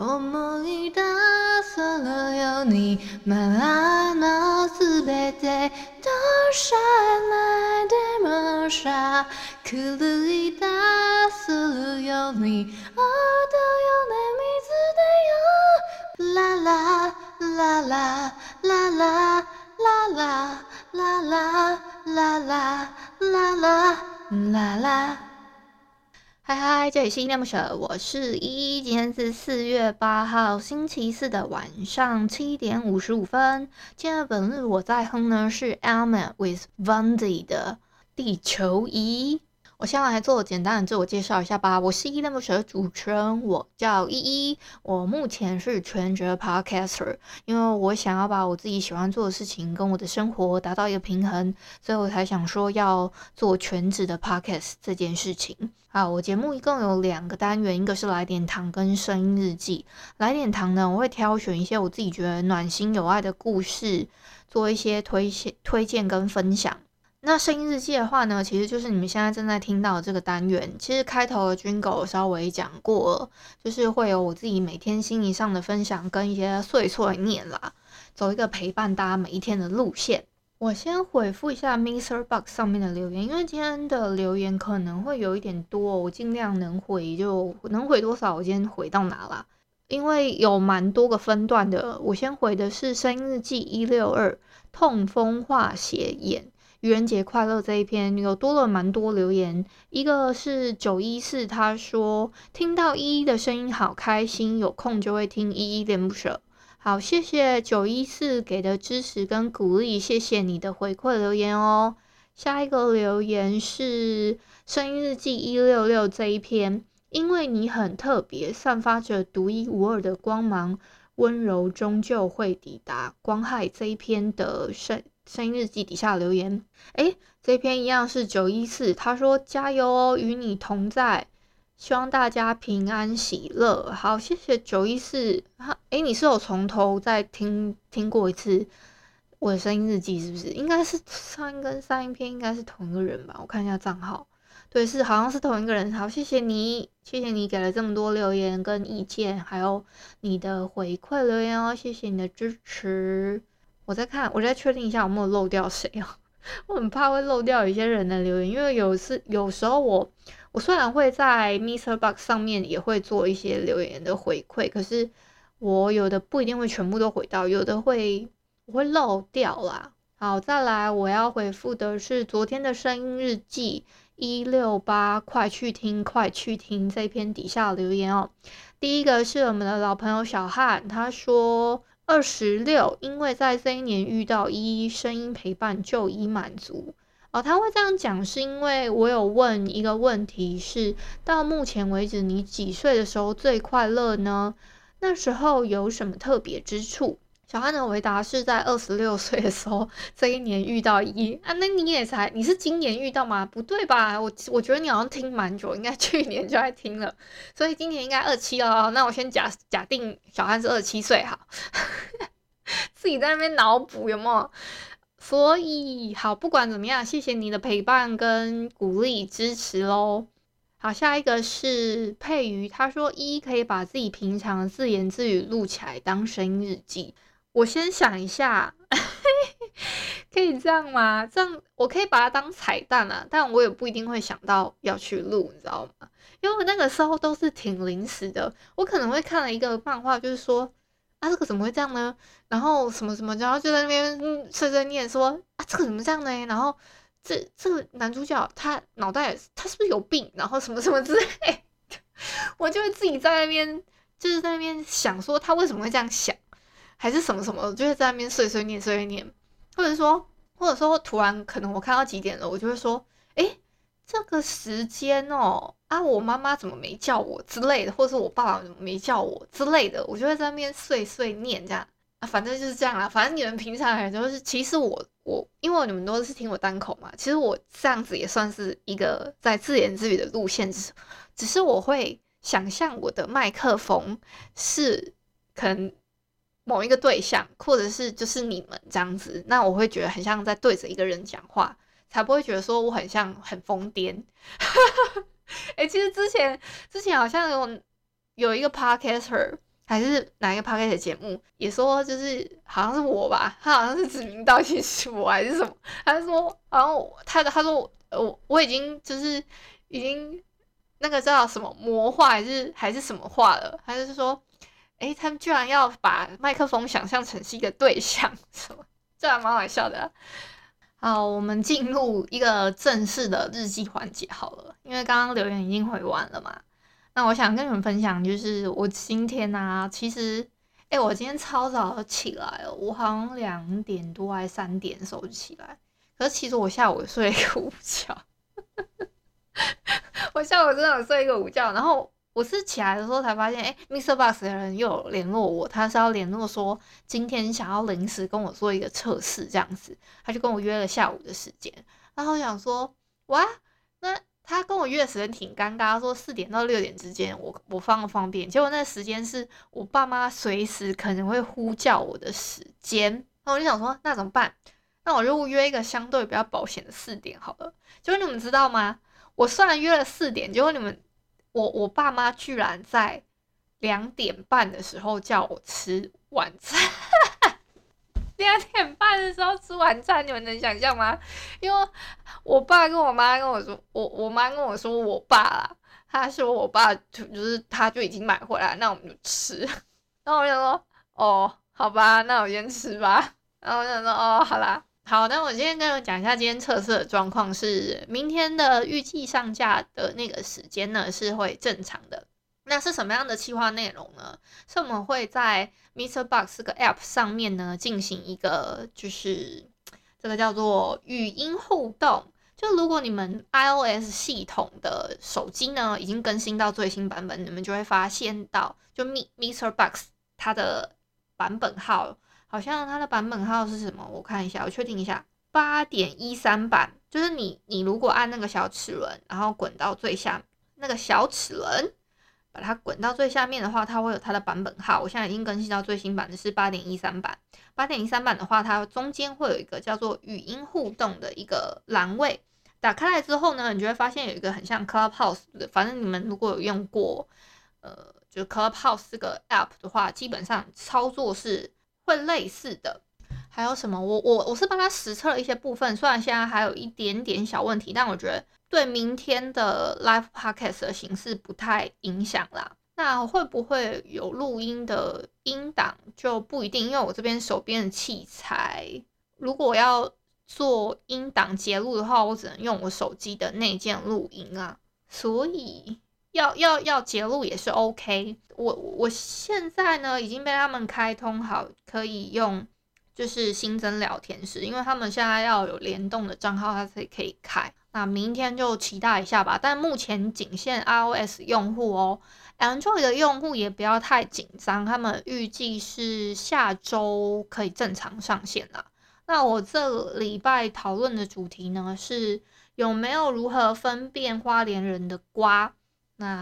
思い出すように前の全てどうしないでもさ狂い出すように踊よね水でよラララララララララララララララ 嗨嗨，这里是依依恋不舍，我是依依。今天是四月八号星期四的晚上七点五十五分。今天的本日我在哼呢是 Alma with Vandy 的地球仪。我先来做简单的自我介绍一下吧。我是依依恋不舍的主持人，我叫依依。我目前是全职 Podcaster，因为我想要把我自己喜欢做的事情跟我的生活达到一个平衡，所以我才想说要做全职的 Podcast 这件事情。好，我节目一共有两个单元，一个是来点糖跟声音日记。来点糖呢，我会挑选一些我自己觉得暖心有爱的故事，做一些推荐、推荐跟分享。那声音日记的话呢，其实就是你们现在正在听到的这个单元。其实开头的军狗稍微讲过，就是会有我自己每天心理上的分享跟一些碎碎念啦，走一个陪伴大家每一天的路线。我先回复一下 Mister Box 上面的留言，因为今天的留言可能会有一点多，我尽量能回就能回多少，我今天回到哪啦？因为有蛮多个分段的，我先回的是声音日记一六二痛风化血眼。愚人节快乐这一篇有多了蛮多留言，一个是九一四，他说听到依依的声音好开心，有空就会听依依恋不舍。好，谢谢九一四给的支持跟鼓励，谢谢你的回馈留言哦。下一个留言是声音日记一六六这一篇，因为你很特别，散发着独一无二的光芒，温柔终究会抵达光害这一篇的声。声音日记底下留言，诶，这篇一样是九一四，他说加油哦，与你同在，希望大家平安喜乐。好，谢谢九一四。哈，诶，你是有从头再听听过一次我的声音日记是不是？应该是上一跟上一篇应该是同一个人吧？我看一下账号，对，是好像是同一个人。好，谢谢你，谢谢你给了这么多留言跟意见，还有你的回馈留言哦，谢谢你的支持。我在看，我再确定一下有没有漏掉谁啊？我很怕会漏掉一些人的留言，因为有次有时候我我虽然会在 MixerBox 上面也会做一些留言的回馈，可是我有的不一定会全部都回到，有的会我会漏掉啦。好，再来我要回复的是昨天的声音日记一六八，快去听，快去听这篇底下留言哦。第一个是我们的老朋友小汉，他说。二十六，因为在这一年遇到依依声音陪伴就已满足哦。他会这样讲，是因为我有问一个问题，是到目前为止你几岁的时候最快乐呢？那时候有什么特别之处？小汉的回答是在二十六岁的时候，这一年遇到一啊，那你也才，你是今年遇到吗？不对吧？我我觉得你好像听蛮久，应该去年就在听了，所以今年应该二七了。那我先假假定小汉是二七岁哈，自己在那边脑补有没有？所以好，不管怎么样，谢谢你的陪伴跟鼓励支持喽。好，下一个是佩瑜，他说一可以把自己平常自言自语录起来当声音日记。我先想一下，可以这样吗？这样我可以把它当彩蛋啊，但我也不一定会想到要去录，你知道吗？因为我那个时候都是挺临时的，我可能会看了一个漫画，就是说啊，这个怎么会这样呢？然后什么什么，然后就在那边碎碎念说啊，这个怎么这样呢？然后这这个男主角他脑袋他是不是有病？然后什么什么之类的，我就会自己在那边就是在那边想说他为什么会这样想。还是什么什么，就是在那边碎碎念碎碎念，或者说，或者说突然可能我看到几点了，我就会说，诶，这个时间哦，啊，我妈妈怎么没叫我之类的，或者是我爸爸怎么没叫我之类的，我就会在那边碎碎念这样啊，反正就是这样啦。反正你们平常也都是，其实我我因为你们都是听我单口嘛，其实我这样子也算是一个在自言自语的路线，只是只是我会想象我的麦克风是可能。某一个对象，或者是就是你们这样子，那我会觉得很像在对着一个人讲话，才不会觉得说我很像很疯癫。哎、欸，其实之前之前好像有有一个 podcaster 还是哪一个 podcast 节目，也说就是好像是我吧，他好像是指名道姓是我还是什么，他就说，然后他他说我我已经就是已经那个叫什么魔化还是还是什么化了，他就是说。哎，他们居然要把麦克风想象成是一个对象，什么？这还蛮好笑的。好，我们进入一个正式的日记环节好了，因为刚刚留言已经回完了嘛。那我想跟你们分享，就是我今天啊，其实，哎，我今天超早起来了，我好像两点多还是三点的时候就起来，可是其实我下午睡一个午觉，我下午真的有睡一个午觉，然后。我是起来的时候才发现，哎，Mr. Box 的人又联络我，他是要联络说今天想要临时跟我做一个测试这样子，他就跟我约了下午的时间。然后我想说，哇，那他跟我约的时间挺尴尬，说四点到六点之间，我我方不方便？结果那时间是我爸妈随时可能会呼叫我的时间。然后我就想说，那怎么办？那我就约一个相对比较保险的四点好了。结果你们知道吗？我虽然约了四点，结果你们。我我爸妈居然在两点半的时候叫我吃晚餐，两点半的时候吃晚餐，你们能想象吗？因为我爸跟我妈跟我说，我我妈跟我说我爸啦，他说我爸就是他就已经买回来，那我们就吃。然后我就说哦，好吧，那我先吃吧。然后我就说哦，好啦。好，那我今天跟你们讲一下今天测试的状况是，明天的预计上架的那个时间呢是会正常的。那是什么样的企划内容呢？是我们会在 MixerBox 这个 App 上面呢进行一个就是这个叫做语音互动。就如果你们 iOS 系统的手机呢已经更新到最新版本，你们就会发现到就 MixerBox 它的版本号。好像它的版本号是什么？我看一下，我确定一下，八点一三版。就是你，你如果按那个小齿轮，然后滚到最下，那个小齿轮，把它滚到最下面的话，它会有它的版本号。我现在已经更新到最新版的是八点一三版。八点一三版的话，它中间会有一个叫做语音互动的一个栏位。打开来之后呢，你就会发现有一个很像 Clubhouse 的，反正你们如果有用过，呃，就 Clubhouse 这个 app 的话，基本上操作是。会类似的，还有什么？我我我是帮他实测了一些部分，虽然现在还有一点点小问题，但我觉得对明天的 live podcast 的形式不太影响啦。那会不会有录音的音档就不一定，因为我这边手边的器材，如果要做音档截录的话，我只能用我手机的内建录音啊，所以。要要要截录也是 OK，我我现在呢已经被他们开通好，可以用就是新增聊天室，因为他们现在要有联动的账号，它才可以开。那明天就期待一下吧，但目前仅限 iOS 用户哦，Android 的用户也不要太紧张，他们预计是下周可以正常上线了。那我这礼拜讨论的主题呢是有没有如何分辨花莲人的瓜。那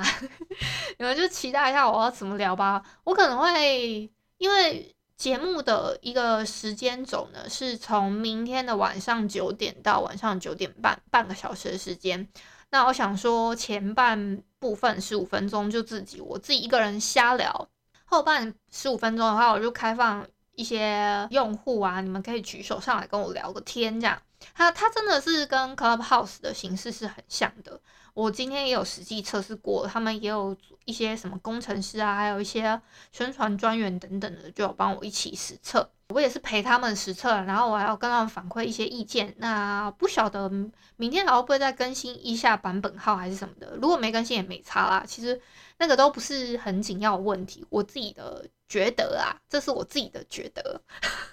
你们就期待一下我要怎么聊吧。我可能会因为节目的一个时间轴呢，是从明天的晚上九点到晚上九点半，半个小时的时间。那我想说前半部分十五分钟就自己我自己一个人瞎聊，后半十五分钟的话，我就开放一些用户啊，你们可以举手上来跟我聊个天，这样。它它真的是跟 Clubhouse 的形式是很像的。我今天也有实际测试过，他们也有一些什么工程师啊，还有一些宣传专员等等的，就有帮我一起实测。我也是陪他们实测，然后我还要跟他们反馈一些意见。那不晓得明天还会不会再更新一下版本号还是什么的？如果没更新也没差啦，其实那个都不是很紧要的问题。我自己的觉得啊，这是我自己的觉得，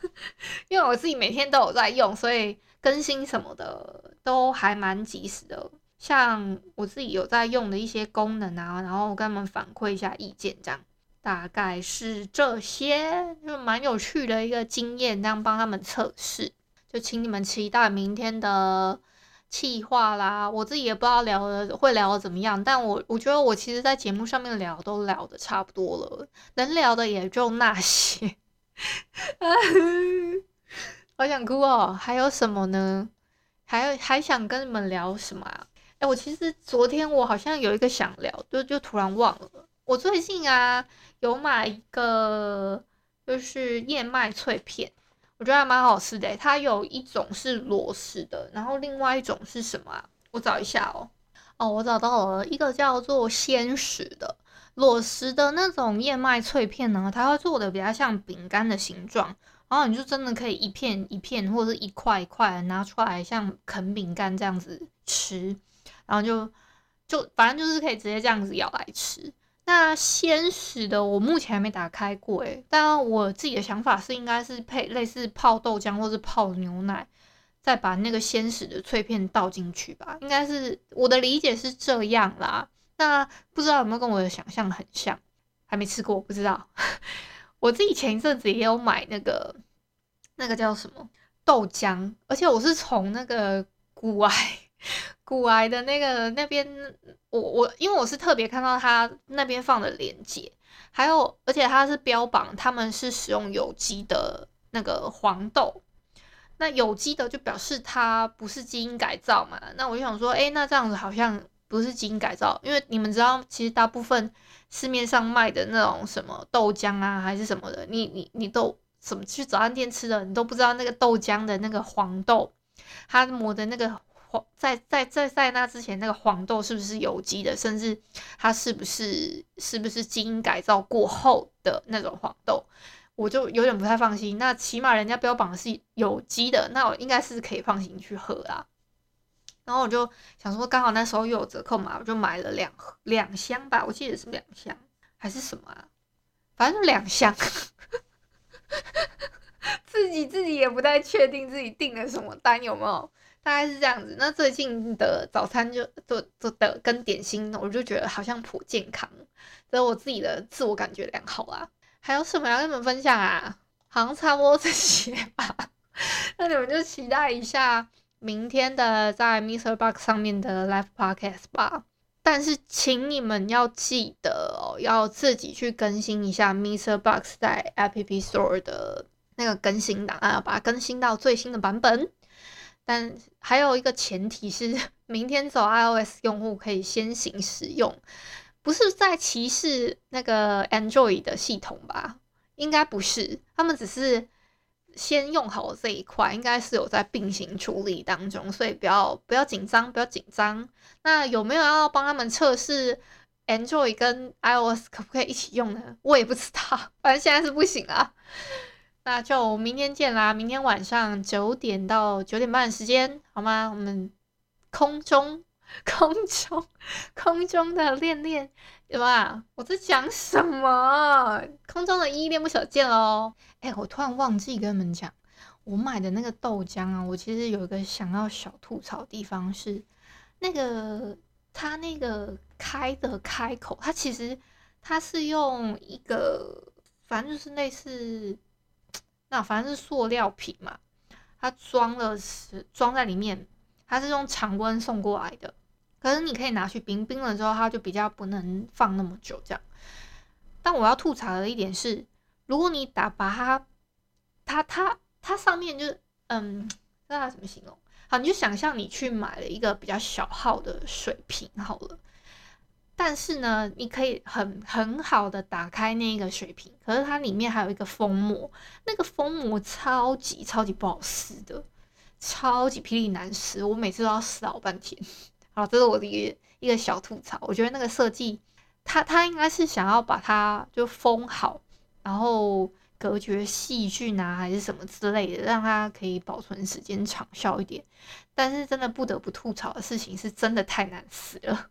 因为我自己每天都有在用，所以。更新什么的都还蛮及时的。像我自己有在用的一些功能啊，然后我跟他们反馈一下意见，这样大概是这些，就蛮有趣的一个经验，这样帮他们测试，就请你们期待明天的企划啦。我自己也不知道聊的会聊的怎么样，但我我觉得我其实在节目上面聊都聊的差不多了，能聊的也就那些。好想哭哦！还有什么呢？还有还想跟你们聊什么啊？哎，我其实昨天我好像有一个想聊，就就突然忘了。我最近啊有买一个就是燕麦脆片，我觉得还蛮好吃的。它有一种是螺丝的，然后另外一种是什么啊？我找一下哦。哦，我找到了一个叫做鲜食的裸食的那种燕麦脆片呢，它会做的比较像饼干的形状，然后你就真的可以一片一片或者是一块一块拿出来，像啃饼干这样子吃。然后就就反正就是可以直接这样子咬来吃。那鲜食的我目前还没打开过诶，但我自己的想法是应该是配类似泡豆浆或是泡牛奶，再把那个鲜食的脆片倒进去吧。应该是我的理解是这样啦。那不知道有没有跟我的想象很像？还没吃过，不知道。我自己前一阵子也有买那个那个叫什么豆浆，而且我是从那个古埃。古癌的那个那边，我我因为我是特别看到他那边放的链接，还有而且他是标榜他们是使用有机的那个黄豆，那有机的就表示它不是基因改造嘛，那我就想说，哎，那这样子好像不是基因改造，因为你们知道，其实大部分市面上卖的那种什么豆浆啊，还是什么的，你你你都怎么去早餐店吃的，你都不知道那个豆浆的那个黄豆，它磨的那个。在在在在那之前，那个黄豆是不是有机的？甚至它是不是是不是基因改造过后的那种黄豆？我就有点不太放心。那起码人家标榜是有机的，那我应该是可以放心去喝啦。然后我就想说，刚好那时候又有折扣嘛，我就买了两两箱吧，我记得是两箱还是什么啊？反正就两箱，自己自己也不太确定自己订了什么单有没有。大概是这样子。那最近的早餐就做做的跟点心，我就觉得好像普健康，所以我自己的自我感觉良好啊。还有什么要跟你们分享啊？好像差不多这些吧。那你们就期待一下明天的在 MixerBox 上面的 Live Podcast 吧。但是请你们要记得哦，要自己去更新一下 MixerBox 在 App Store 的那个更新档案，要把它更新到最新的版本。但还有一个前提是，明天走 iOS 用户可以先行使用，不是在歧视那个 Android 的系统吧？应该不是，他们只是先用好这一块，应该是有在并行处理当中，所以不要不要紧张，不要紧张。那有没有要帮他们测试 Android 跟 iOS 可不可以一起用呢？我也不知道，反正现在是不行啊。那就明天见啦！明天晚上九点到九点半的时间，好吗？我们空中、空中、空中的练练，对吧？我在讲什么？空中的依恋不舍见喽！哎，我突然忘记跟你们讲，我买的那个豆浆啊，我其实有一个想要小吐槽的地方是，那个它那个开的开口，它其实它是用一个，反正就是类似。那反正是塑料瓶嘛，它装了是装在里面，它是用常温送过来的。可是你可以拿去冰，冰了之后它就比较不能放那么久这样。但我要吐槽的一点是，如果你打把它，它它它上面就是嗯，不知道怎么形容。好，你就想象你去买了一个比较小号的水瓶好了。但是呢，你可以很很好的打开那个水瓶，可是它里面还有一个封膜，那个封膜超级超级不好撕的，超级霹雳难撕，我每次都要撕老半天。好，这是我的一个一个小吐槽。我觉得那个设计，它它应该是想要把它就封好，然后隔绝细菌啊，还是什么之类的，让它可以保存时间长效一点。但是真的不得不吐槽的事情是，真的太难撕了。